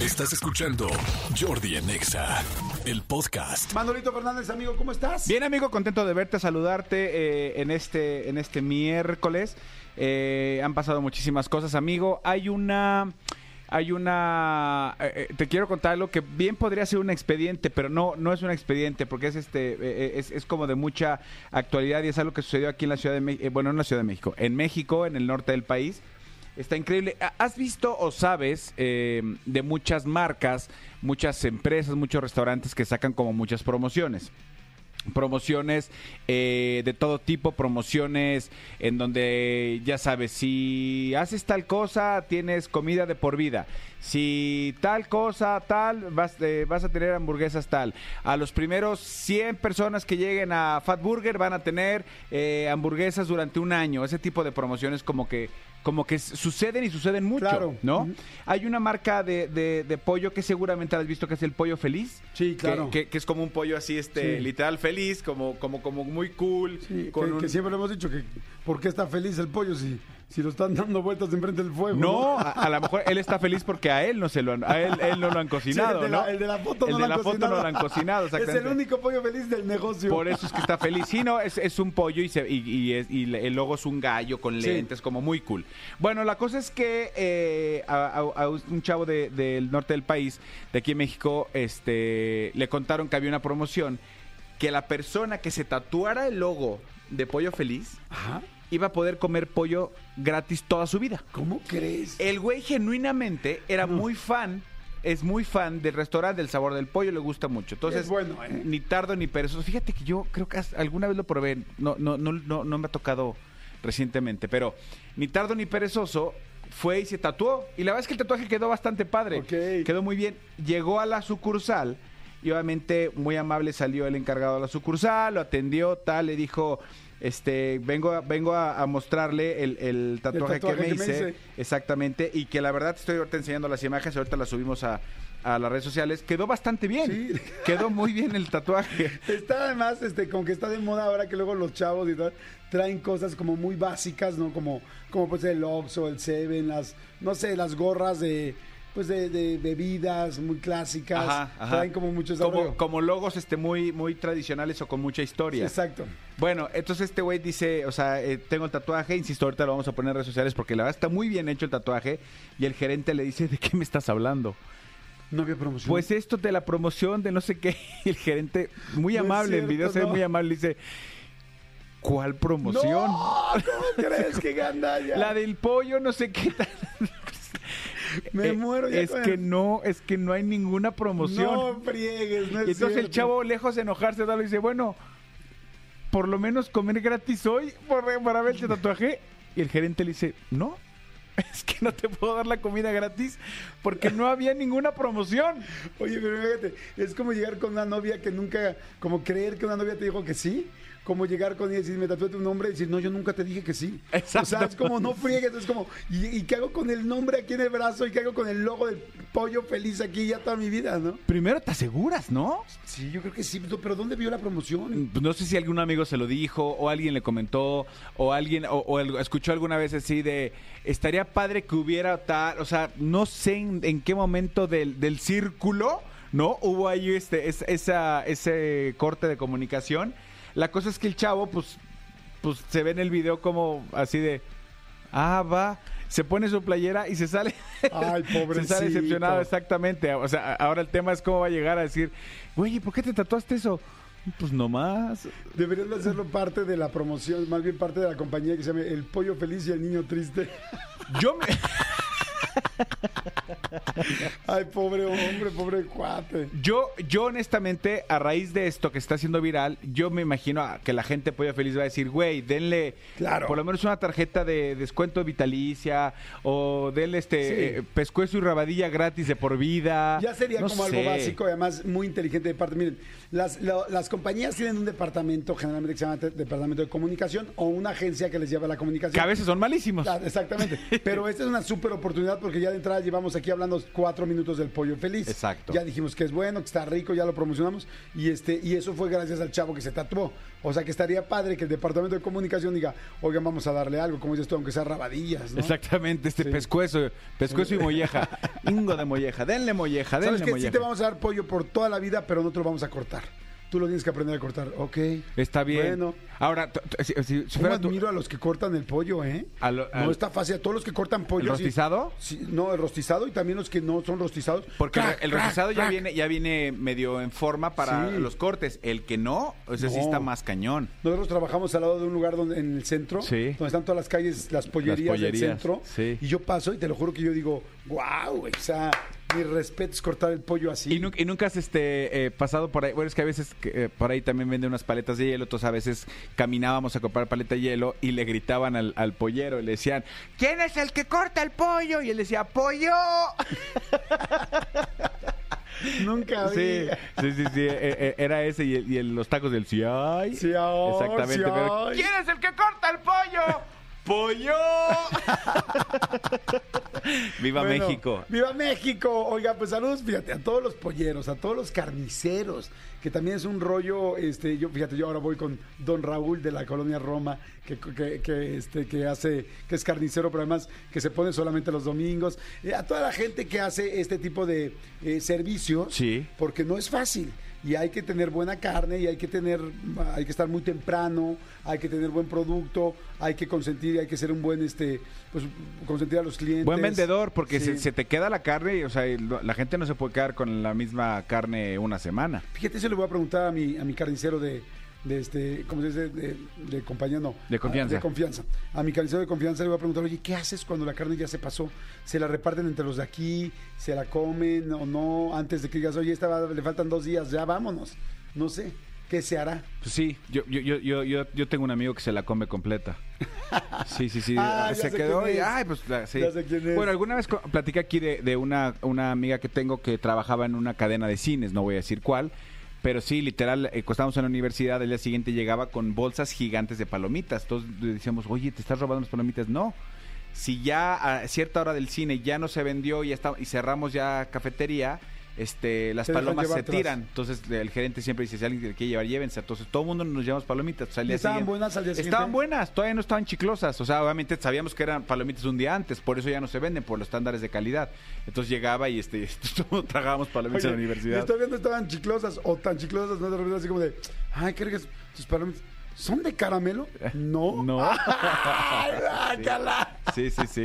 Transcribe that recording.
Estás escuchando Jordi en Exa, el podcast. Manolito Fernández, amigo, ¿cómo estás? Bien, amigo, contento de verte, saludarte eh, en, este, en este miércoles. Eh, han pasado muchísimas cosas, amigo. Hay una... Hay una... eh, eh, te quiero contar algo que bien podría ser un expediente, pero no, no es un expediente, porque es este eh, es, es como de mucha actualidad y es algo que sucedió aquí en la Ciudad de México, bueno, en la Ciudad de México, en México, en el norte del país. Está increíble. ¿Ha- ¿Has visto o sabes eh, de muchas marcas, muchas empresas, muchos restaurantes que sacan como muchas promociones? promociones eh, de todo tipo, promociones en donde ya sabes, si haces tal cosa, tienes comida de por vida. Si tal cosa, tal, vas, eh, vas a tener hamburguesas tal. A los primeros 100 personas que lleguen a Fat Burger van a tener hamburguesas durante un año. Ese tipo de promociones como que como que suceden y suceden mucho, Claro. ¿no? Hay una marca de, de- de pollo que seguramente has visto que es el pollo feliz. Sí, que- claro. Que, que es como un pollo así, este, Sí. literal feliz, como, como, como muy cool. Sí, con que, un- que siempre lo hemos dicho, que ¿por qué está feliz el pollo si, si lo están dando vueltas enfrente del fuego? No, a, a lo mejor él está feliz porque a él no se lo han, a él, él no lo han Sí, cocinado, el, de la, ¿no? el de la foto El no de lo la han foto cocinado. no lo han cocinado, Es el único pollo feliz del negocio. Por eso es que está feliz. Sí, no, es, es un pollo y, se, y, y es- y el logo es un gallo con Sí. lentes, como muy cool. Bueno, la cosa es que eh, a, a- a un chavo de- del norte del país, de aquí en México, este, le contaron que había una promoción que la persona que se tatuara el logo de Pollo Feliz Ajá. Iba a poder comer pollo gratis toda su vida. ¿Cómo crees? El güey genuinamente era muy fan, es muy fan del restaurante, del sabor del pollo, le gusta mucho. Entonces, Es bueno, ¿eh? ni tardo ni perezoso. Fíjate que yo creo que alguna vez lo probé, no, no, no, no, no me ha tocado recientemente, pero ni tardo ni perezoso fue y se tatuó. Y la verdad es que el tatuaje quedó bastante padre. Ok. Quedó muy bien. Llegó a la sucursal y obviamente muy amable salió el encargado de la sucursal, lo atendió, tal, le dijo, este, vengo, a- vengo a, a mostrarle el, el tatuaje, tatuaje que, me, que me hice. hice. Exactamente. Y que la verdad estoy ahorita enseñando las imágenes, ahorita las subimos a, a las redes sociales. Quedó bastante bien. Sí. Quedó muy bien el tatuaje. Está además, este, como que está de moda ahora que luego los chavos y tal traen cosas como muy básicas, ¿no? Como, como pues el Oxxo, el Seven, las, no sé, las gorras de, pues de, de bebidas muy clásicas. Ajá, ajá. Traen como mucho ese como, como logos este muy muy tradicionales o con mucha historia. Exacto. Bueno, entonces este güey dice, o sea, eh, tengo el tatuaje, insisto, ahorita lo vamos a poner en redes sociales porque la verdad está muy bien hecho el tatuaje y el gerente le dice, ¿de qué me estás hablando? No había promoción. Pues esto de la promoción de no sé qué, el gerente, muy No amable, en cierto, video se ve no. muy amable, dice, ¿cuál promoción? ¡No! ¿Cómo crees que gandalla? La del pollo, no sé qué tal. Me Eh, muero ya Es con que no, es que no hay ninguna promoción. No friegues, no es y entonces el chavo, lejos de enojarse, tal, dice, bueno, por lo menos comer gratis hoy para ver el tatuaje. Y el gerente le dice, no, es que no te puedo dar la comida gratis porque no había ninguna promoción. Oye, pero fíjate, es como llegar con una novia que nunca, como creer que una novia te dijo que sí, como llegar con ella y decir, me tatué tu nombre y decir, no, yo nunca te dije que sí. Exacto. O sea, es como, no friegues, es como, ¿y, y qué hago con el nombre aquí en el brazo? ¿Y qué hago con el logo del pollo feliz aquí ya toda mi vida, no? Primero te aseguras, ¿no? Sí, yo creo que sí, pero ¿dónde vio la promoción? Pues no sé si algún amigo se lo dijo o alguien le comentó o alguien o, o escuchó alguna vez así de estaría padre que hubiera tal, o sea, no sé en, en qué momento del, del círculo, ¿no? Hubo ahí este es- esa ese corte de comunicación. La cosa es que el chavo pues pues se ve en el video como así de ah, va, se pone su playera y se sale Ay, se pobrecito. sale decepcionado exactamente. O sea, ahora el tema es cómo va a llegar a decir, "Güey, ¿y ¿por qué te tatuaste eso?" Pues nomás. Deberían de hacerlo parte de la promoción, más bien parte de la compañía que se llama El Pollo Feliz y el Niño Triste. Yo me, Ay, pobre hombre, pobre cuate. yo, yo honestamente, a raíz de esto que está siendo viral, yo me imagino a- que la gente Pollo Feliz va a decir, güey, denle Claro. por lo menos una tarjeta de descuento vitalicia o denle este Sí. eh, pescuezo y rabadilla gratis de por vida. Ya sería No como sé. algo básico, además muy inteligente de parte. Miren, las, lo- las compañías tienen un departamento generalmente que se llama te- departamento de comunicación o una agencia que les lleva la comunicación. Que a veces son malísimos. Ah, Exactamente. Pero esta es una súper oportunidad porque ya de entrada llevamos aquí hablando cuatro minutos del pollo feliz. Exacto. Ya dijimos que es bueno, que está rico, ya lo promocionamos. Y este, y eso fue gracias al chavo que se tatuó. O sea que estaría padre que el departamento de comunicación diga, oigan, vamos a darle algo, como dices tú, aunque sea rabadillas, ¿no? Exactamente, este Sí. pescuezo, pescuezo y molleja. Ingo de molleja, denle molleja, denle ¿Sabes que molleja. Sí te vamos a dar pollo por toda la vida, pero no te lo vamos a cortar. Tú lo tienes que aprender a cortar, ¿ok? Está bien. Bueno. Ahora, si, si- si ¿Cómo fuera tu- admiro a los que cortan el pollo, eh? A lo- no está fácil. A todos los que cortan pollo. ¿El rostizado? Sí, no, el rostizado y también los que no son rostizados. Porque el- rostizado ya viene, ya viene medio en forma para Sí. los cortes. El que no, ese sí No. está más cañón. Nosotros trabajamos al lado de un lugar donde, en el centro, Sí. donde están todas las calles, las pollerías, pollerías, del centro. sí. Y yo paso y te lo juro que yo digo, wow, o sea, mi respeto es cortar el pollo así. Y, nu- y nunca has este, eh, pasado por ahí. Bueno, es que a veces eh, por ahí también venden unas paletas de hielo. Entonces a veces caminábamos a comprar paleta de hielo y le gritaban al, al pollero. y Le decían, ¿quién es el que corta el pollo? Y él decía, ¡pollo! Nunca vi. Sí, sí, sí, sí, eh, eh, era ese y, el- y el- los tacos del ay. Sí, Exactamente. sí, pero. ¿Quién es el que corta el pollo? ¡Pollo! ¡Viva Bueno, México! ¡Viva México! Oiga, pues saludos, fíjate, a todos los polleros, a todos los carniceros, que también es un rollo, este, yo, fíjate, yo ahora voy con Don Raúl de la colonia Roma, que, que, que, este, que hace, que es carnicero, pero además que se pone solamente los domingos. Eh, a toda la gente que hace este tipo de eh, servicios, Sí. porque no es fácil. Y hay que tener buena carne y hay que tener, hay que estar muy temprano, hay que tener buen producto, hay que consentir, hay que ser un buen, este, pues, consentir a los clientes. Buen vendedor, porque Sí. se, se te queda la carne y, o sea, lo- la gente no se puede quedar con la misma carne una semana. Fíjate, eso le voy a preguntar a mi, a mi carnicero de, de este, ¿cómo se dice? De, de compañía, no. De confianza. Ah, De confianza. A mi carnicero de confianza le voy a preguntar, oye, ¿qué haces cuando la carne ya se pasó? ¿Se la reparten entre los de aquí? ¿Se la comen o no? Antes de que digas, oye, esta va- le faltan dos días, ya vámonos. No sé. ¿Qué se hará? Pues sí, yo, yo, yo, yo, yo, yo tengo un amigo que se la come completa. Sí, sí, sí. Ah, se quedó y, ay, pues la- sí. Ya sé quién es. Bueno, alguna vez platiqué aquí de, de una, una amiga que tengo que trabajaba en una cadena de cines, no voy a decir cuál, pero sí, literal, eh, estábamos en la universidad, el día siguiente llegaba con bolsas gigantes de palomitas. Todos decíamos, oye, ¿te estás robando las palomitas? No. Si ya a cierta hora del cine ya no se vendió y, está, y cerramos ya cafetería, este, las palomas se tiran. Entonces el gerente siempre dice, si alguien quiere llevar, llévense. Entonces todo el mundo nos llevamos palomitas. O sea, al ¿Y día estaban siguiente- buenas al día siguiente? Estaban buenas, todavía no estaban chiclosas. O sea, obviamente sabíamos que eran palomitas un día antes, por eso ya no se venden, por los estándares de calidad. Entonces llegaba y este, todos tragábamos palomitas en la universidad. todavía no estaban chiclosas o tan chiclosas, no repente así como de, ay, ¿qué tus palomitas? ¿Son de caramelo? No. No. Sí, sí, sí.